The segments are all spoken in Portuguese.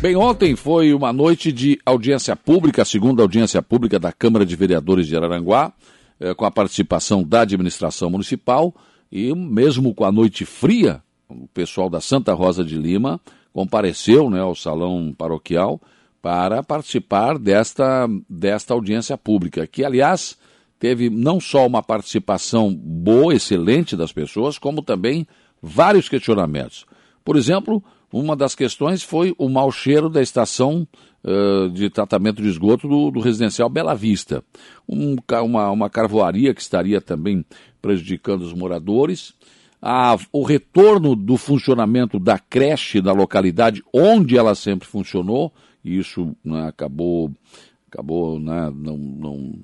Bem, ontem foi uma noite de audiência pública, a segunda audiência pública da Câmara de Vereadores de Araranguá, eh, com a participação da administração municipal e mesmo com a noite fria, o pessoal da Santa Rosa de Lima compareceu né, ao salão paroquial para participar desta, desta audiência pública, que, aliás, teve não só uma participação boa, excelente das pessoas, como também vários questionamentos. Por exemplo, uma das questões foi o mau cheiro da estação uh, de tratamento de esgoto do, do residencial Bela Vista. Um, uma, uma carvoaria que estaria também prejudicando os moradores. A, o retorno do funcionamento da creche na localidade onde ela sempre funcionou, e isso né, acabou, acabou né, não, não,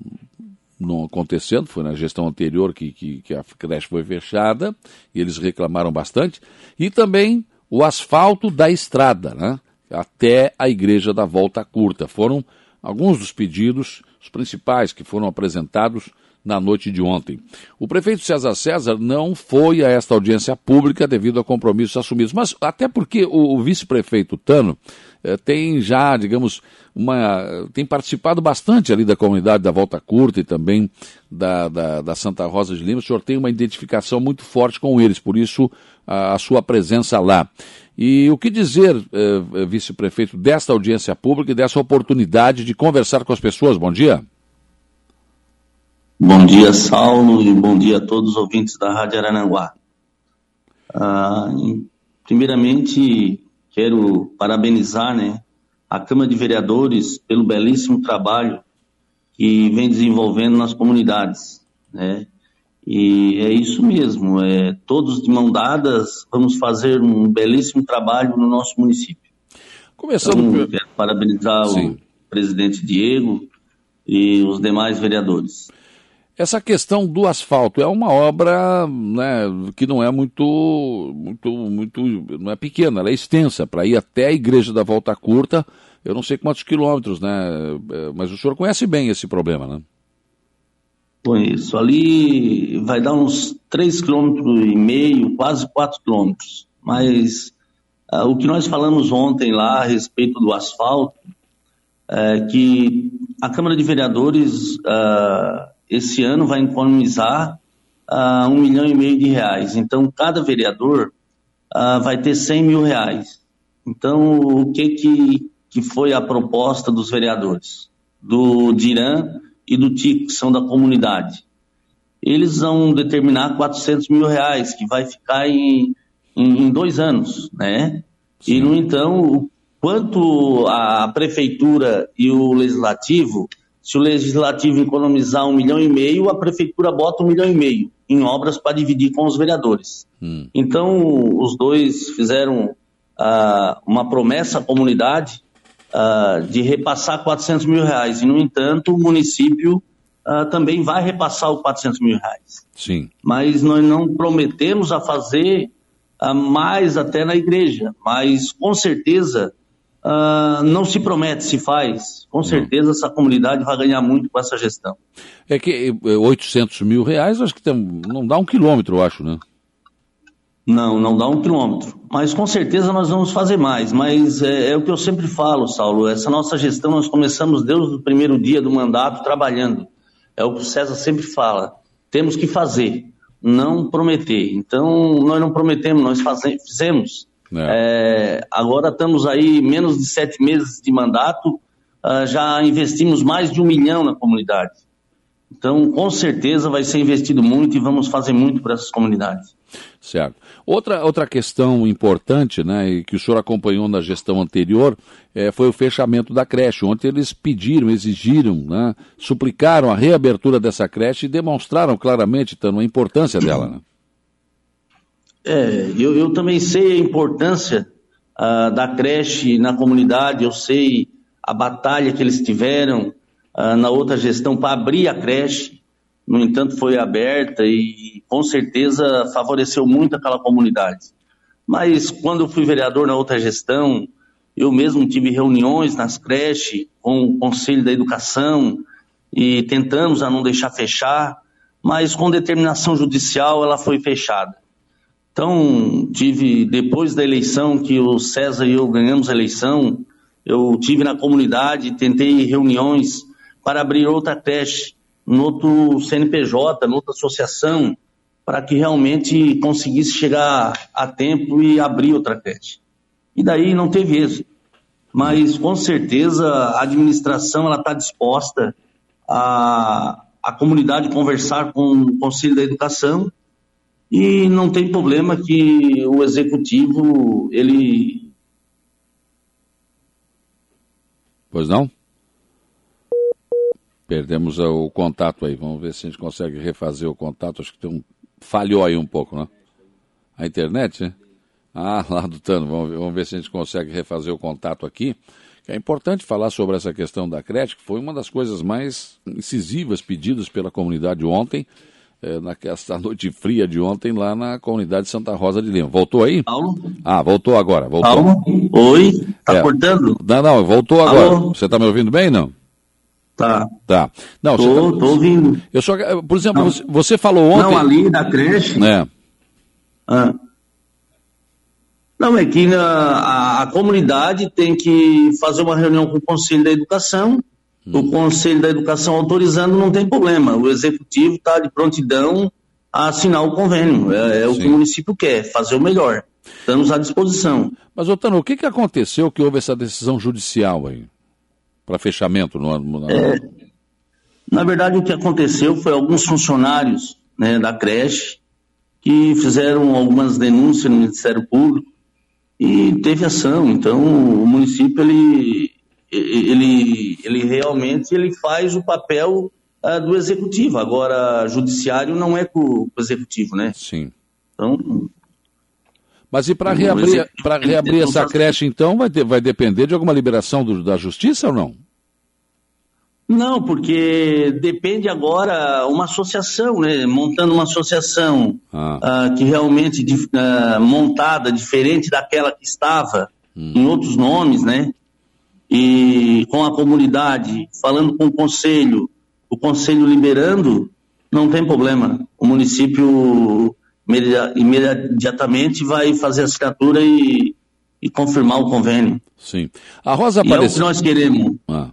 não acontecendo, foi na gestão anterior que, que, que a creche foi fechada, e eles reclamaram bastante, e também o asfalto da estrada, né? até a Igreja da Volta Curta. Foram alguns dos pedidos, os principais que foram apresentados na noite de ontem. O prefeito César César não foi a esta audiência pública devido a compromissos assumidos, mas até porque o, vice-prefeito Tano tem já, digamos, uma, tem participado bastante ali da comunidade da Volta Curta e também da, da, da Santa Rosa de Lima. O senhor tem uma identificação muito forte com eles, por isso a, a sua presença lá. E o que dizer, eh, vice-prefeito, desta audiência pública e dessa oportunidade de conversar com as pessoas? Bom dia. Bom dia, Saulo, e bom dia a todos os ouvintes da Rádio Arananguá. Ah, primeiramente, quero parabenizar né, a Câmara de Vereadores pelo belíssimo trabalho que vem desenvolvendo nas comunidades. Né? E é isso mesmo, é, todos de mão dadas vamos fazer um belíssimo trabalho no nosso município. Começando então, quero parabenizar Sim. o presidente Diego e os demais vereadores. Essa questão do asfalto é uma obra né, que não é muito, muito, muito, não é pequena, ela é extensa para ir até a igreja da Volta Curta. Eu não sei quantos quilômetros, né? É, mas o senhor conhece bem esse problema, né? Conheço. Ali vai dar uns 3,5 km, quase 4 km. Mas uh, o que nós falamos ontem lá a respeito do asfalto, é que a Câmara de Vereadores uh, esse ano vai economizar uh, um milhão e meio de reais. Então, cada vereador uh, vai ter 100 mil reais. Então, o que, que, que foi a proposta dos vereadores? Do Diran e do TIC, que são da comunidade. Eles vão determinar 400 mil reais, que vai ficar em, em, em dois anos, né? Sim. E, no entanto, quanto a prefeitura e o legislativo se o legislativo economizar um milhão e meio, a prefeitura bota um milhão e meio em obras para dividir com os vereadores. Hum. Então, os dois fizeram uh, uma promessa à comunidade uh, de repassar 400 mil reais. E, no entanto, o município uh, também vai repassar os 400 mil reais. Sim. Mas nós não prometemos a fazer mais até na igreja. Mas, com certeza, Uh, não se promete, se faz. Com certeza essa comunidade vai ganhar muito com essa gestão. É que 800 eh, mil reais, acho que tem, não dá um quilômetro, eu acho, né? Não, não dá um quilômetro. Mas com certeza nós vamos fazer mais. Mas é, é, o que eu sempre falo, Saulo. Essa nossa gestão nós começamos desde o primeiro dia do mandato trabalhando. É o que o César sempre fala. Temos que fazer, não prometer. Então nós não prometemos, nós fazemos, fizemos. É. É, agora estamos aí menos de sete meses de mandato, uh, já investimos mais de um milhão na comunidade. Então, com certeza vai ser investido muito e vamos fazer muito para essas comunidades. Certo. Outra, outra questão importante, né, e que o senhor acompanhou na gestão anterior, é, foi o fechamento da creche. Ontem eles pediram, exigiram, né, suplicaram a reabertura dessa creche e demonstraram claramente, Tano, a importância dela. Né? É, eu, eu também sei a importância uh, da creche na comunidade, eu sei a batalha que eles tiveram uh, na outra gestão para abrir a creche, no entanto foi aberta e com certeza favoreceu muito aquela comunidade. Mas quando eu fui vereador na outra gestão, eu mesmo tive reuniões nas creches com o Conselho da Educação e tentamos a não deixar fechar, mas com determinação judicial ela foi fechada. Então, tive, depois da eleição, que o César e eu ganhamos a eleição, Eu tive na comunidade, tentei reuniões para abrir outra creche, no outro CNPJ, noutra associação, para que realmente conseguisse chegar a tempo e abrir outra creche. E daí não teve êxito. Mas com certeza a administração ela está disposta a, a comunidade conversar com o Conselho da Educação e não tem problema que o executivo ele Pois não? Perdemos o contato aí. Vamos ver se a gente consegue refazer o contato. Acho que tem um falhou aí um pouco, né? A internet, né? Ah, lá do Tano, vamos ver, vamos ver se a gente consegue refazer o contato aqui. É importante falar sobre essa questão da creche, que foi uma das coisas mais incisivas pedidas pela comunidade ontem, é, naquela noite fria de ontem, lá na comunidade Santa Rosa de Lima. Voltou aí? Paulo? Ah, voltou agora. Voltou. Paulo? Oi? Tá é. cortando? Não, não, voltou agora. Alô? Você está me ouvindo bem, não? Tá. Tá. Não, tô, tá... tô ouvindo. Eu só, por exemplo, você, você, falou ontem. Não, ali da creche. É. Ah. Não, é que a, a, comunidade tem que fazer uma reunião com o Conselho da Educação. O Conselho da Educação autorizando não tem problema. O Executivo está de prontidão a assinar o convênio. É, é o que o município quer, fazer o melhor. Estamos à disposição. Mas, Otano, o que, que aconteceu que houve essa decisão judicial aí? para fechamento no ano? É, na verdade, o que aconteceu foi alguns funcionários né, da creche que fizeram algumas denúncias no Ministério Público e teve ação. Então, o município ele, ele, ele realmente ele faz o papel uh, do executivo. Agora, judiciário não é com o executivo, né? Sim. Então, mas e para reabrir, para reabrir essa creche, então, vai, ter, vai depender de alguma liberação do, da justiça ou não? Não, porque depende agora uma associação, né? Montando uma associação ah. uh, que realmente uh, montada, diferente daquela que estava, hum. em outros nomes, né? E com a comunidade, falando com o conselho, o conselho liberando, não tem problema. O município imediatamente vai fazer a assinatura e, e confirmar o convênio. Sim. A Rosa apareceu. é o que nós queremos. Ah.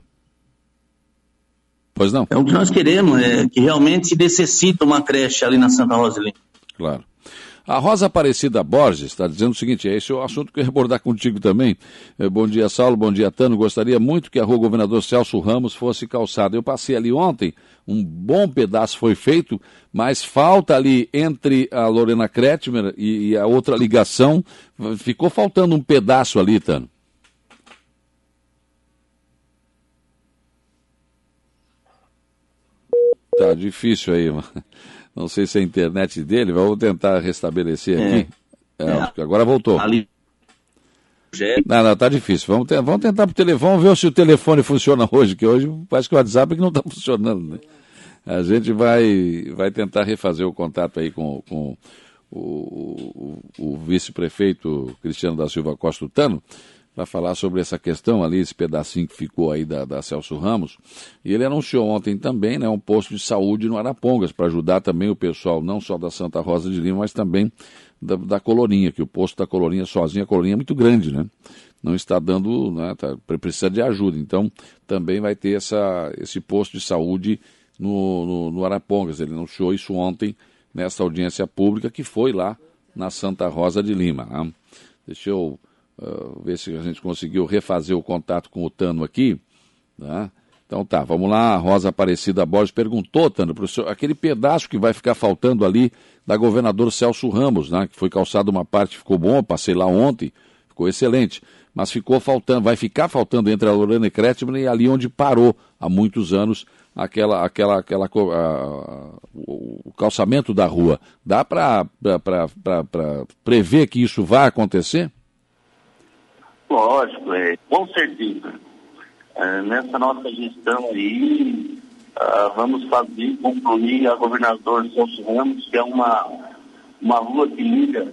Pois não? É o que nós queremos, é que realmente necessita uma creche ali na Santa Rosalina. Claro. A Rosa Aparecida Borges está dizendo o seguinte: é esse é o assunto que eu ia abordar contigo também. É, bom dia, Saulo. Bom dia, Tano. Gostaria muito que a rua Governador Celso Ramos fosse calçada. Eu passei ali ontem, um bom pedaço foi feito, mas falta ali entre a Lorena Kretschmer e, e a outra ligação, ficou faltando um pedaço ali, Tano. Tá difícil aí, mano. Não sei se é a internet dele, vamos tentar restabelecer é. aqui. É, é. Agora voltou. Ali. Não, não, tá difícil. Vamos, ter, vamos tentar por telefone, vamos ver se o telefone funciona hoje, que hoje parece que o WhatsApp que não está funcionando. Né? A gente vai, vai tentar refazer o contato aí com, com o, o, o vice-prefeito Cristiano da Silva Costa Tano para falar sobre essa questão ali, esse pedacinho que ficou aí da, da, Celso Ramos. E ele anunciou ontem também né, um posto de saúde no Arapongas, para ajudar também o pessoal, não só da Santa Rosa de Lima, mas também da, da Colorinha, que o posto da Colorinha sozinha, a Colorinha é muito grande, né? Não está dando, né, tá, precisa de ajuda. Então, também vai ter essa, esse posto de saúde no, no, no Arapongas. Ele anunciou isso ontem, nessa audiência pública, que foi lá na Santa Rosa de Lima. Né? Deixa eu Uh, ver se a gente conseguiu refazer o contato com o Tano aqui. Tá? Então tá, vamos lá. A Rosa Aparecida Borges perguntou, Tano, professor, aquele pedaço que vai ficar faltando ali da governador Celso Ramos, né? Que foi calçado uma parte, ficou bom, passei lá ontem, ficou excelente. Mas ficou faltando, vai ficar faltando entre a Lorena e Kretschmann e ali onde parou há muitos anos aquela, aquela, aquela a, o, o calçamento da rua. Dá para prever que isso vai acontecer? Lógico, é, com certeza. É, nessa nossa gestão aí, uh, vamos fazer, concluir a governador Celso Ramos, que é uma, uma rua que liga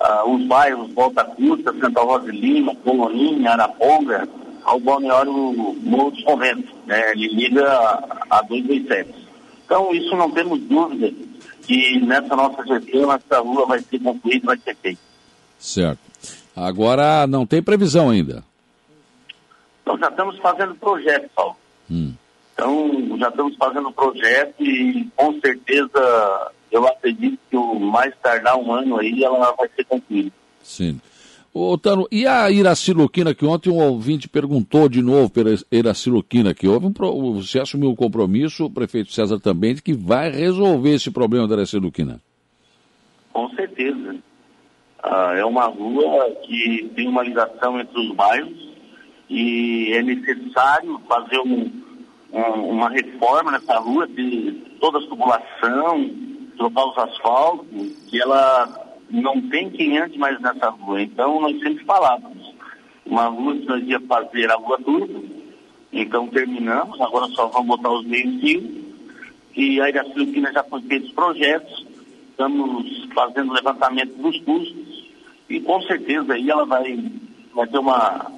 uh, os bairros Volta Curta, Santa Rosa de Lima, Coloninha, Araponga, ao balneário Morro dos Conventos. Né? Ele liga a, a 227. Então, isso não temos dúvida que nessa nossa gestão, essa rua vai ser concluída, vai ser feita. Certo. Agora não tem previsão ainda. Então já estamos fazendo projeto, Paulo. Hum. Então já estamos fazendo projeto e com certeza eu acredito que o mais tardar um ano aí ela vai ser concluída. Sim. Ô, Tano, e a Iraciluquina, que ontem um ouvinte perguntou de novo pela Iraciluquina, que houve um, você assumiu o compromisso, o prefeito César também, de que vai resolver esse problema da Iraciluquina. Com certeza. Ah, é uma rua que tem uma ligação entre os bairros e é necessário fazer um, um, uma reforma nessa rua, de toda a tubulação, trocar os asfaltos, que ela não tem quem ande mais nessa rua. Então, nós sempre falávamos, uma rua que nós ia fazer a rua toda, então terminamos, agora só vamos botar os meios-fios, e a Iracilquina já foi feito os projetos, estamos fazendo levantamento dos custos, e com certeza aí ela vai, vai ter uma,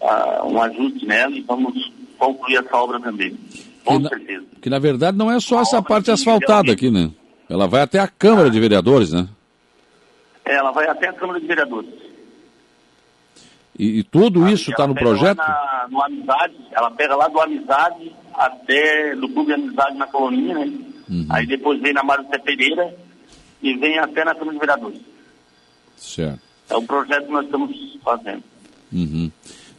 uh, um ajuste nela e vamos concluir essa obra também. Com que certeza. Na, que na verdade não é só a essa parte asfaltada aqui, né? Ela vai até a Câmara de Vereadores, né? Ela vai até a Câmara de Vereadores. E, e tudo isso está no projeto? Na, no Amizade, ela pega lá do Amizade até do Clube Amizade na Colonia, né? Uhum. Aí depois vem na Mário Pereira e vem até na Câmara de Vereadores. Certo. É o projeto que nós estamos fazendo. Uhum.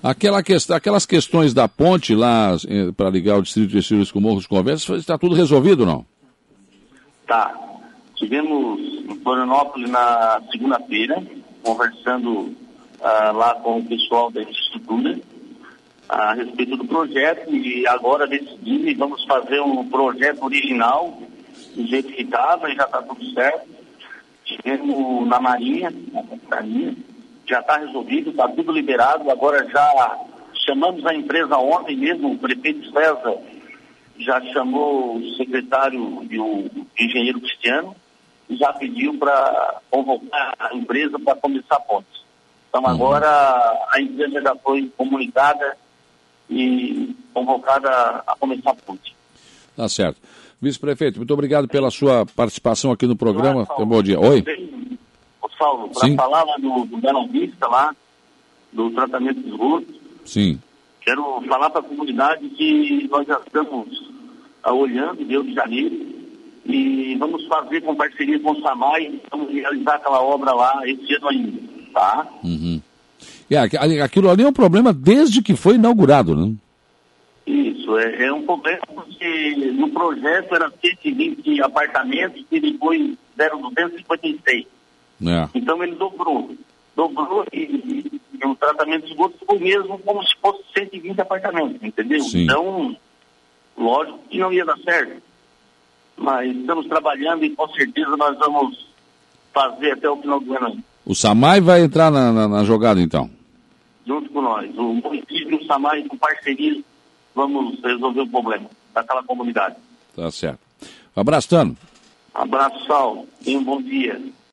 Aquela questão, aquelas questões da ponte lá eh, para ligar o Distrito de Estilos com Morros Conversas, está tudo resolvido não? Tá. Tivemos em Florianópolis na segunda-feira, conversando uh, lá com o pessoal da estrutura a respeito do projeto e agora decidimos e vamos fazer um projeto original do jeito que estava e já está tudo certo. Tivemos na Marinha, na Marinha, já está resolvido, está tudo liberado, agora já chamamos a empresa ontem mesmo, o prefeito César já chamou o secretário e o engenheiro Cristiano, já pediu para convocar a empresa para começar a ponte. Então uhum. agora a empresa já foi comunicada e convocada a começar a ponte. Tá certo. Vice-prefeito, muito obrigado pela sua participação aqui no programa. Saulo, bom dia. Oi. Saulo, para falar lá do, do Belo Vista, lá, do tratamento de esgoto. Sim. Quero falar para a comunidade que nós já estamos ah, olhando, Rio de Janeiro, e vamos fazer com parceria com o SAMAI, vamos realizar aquela obra lá esse ano ainda, tá? Uhum. É, aquilo ali é um problema desde que foi inaugurado, né? Isso, é, é um problema porque no projeto era 120 apartamentos e depois deram 256. É. Então ele dobrou. Dobrou e, e o tratamento de esgoto ficou mesmo como se fosse 120 apartamentos, entendeu? Sim. Então, lógico que não ia dar certo mas estamos trabalhando e com certeza nós vamos fazer até o final do ano. O SAMAI vai entrar na, na, na jogada então? Junto com nós. O município e o SAMAI, com parceria, vamos resolver o problema daquela comunidade. Tá certo. Um abraço, Tano. Um abraço, Sal. E um bom dia.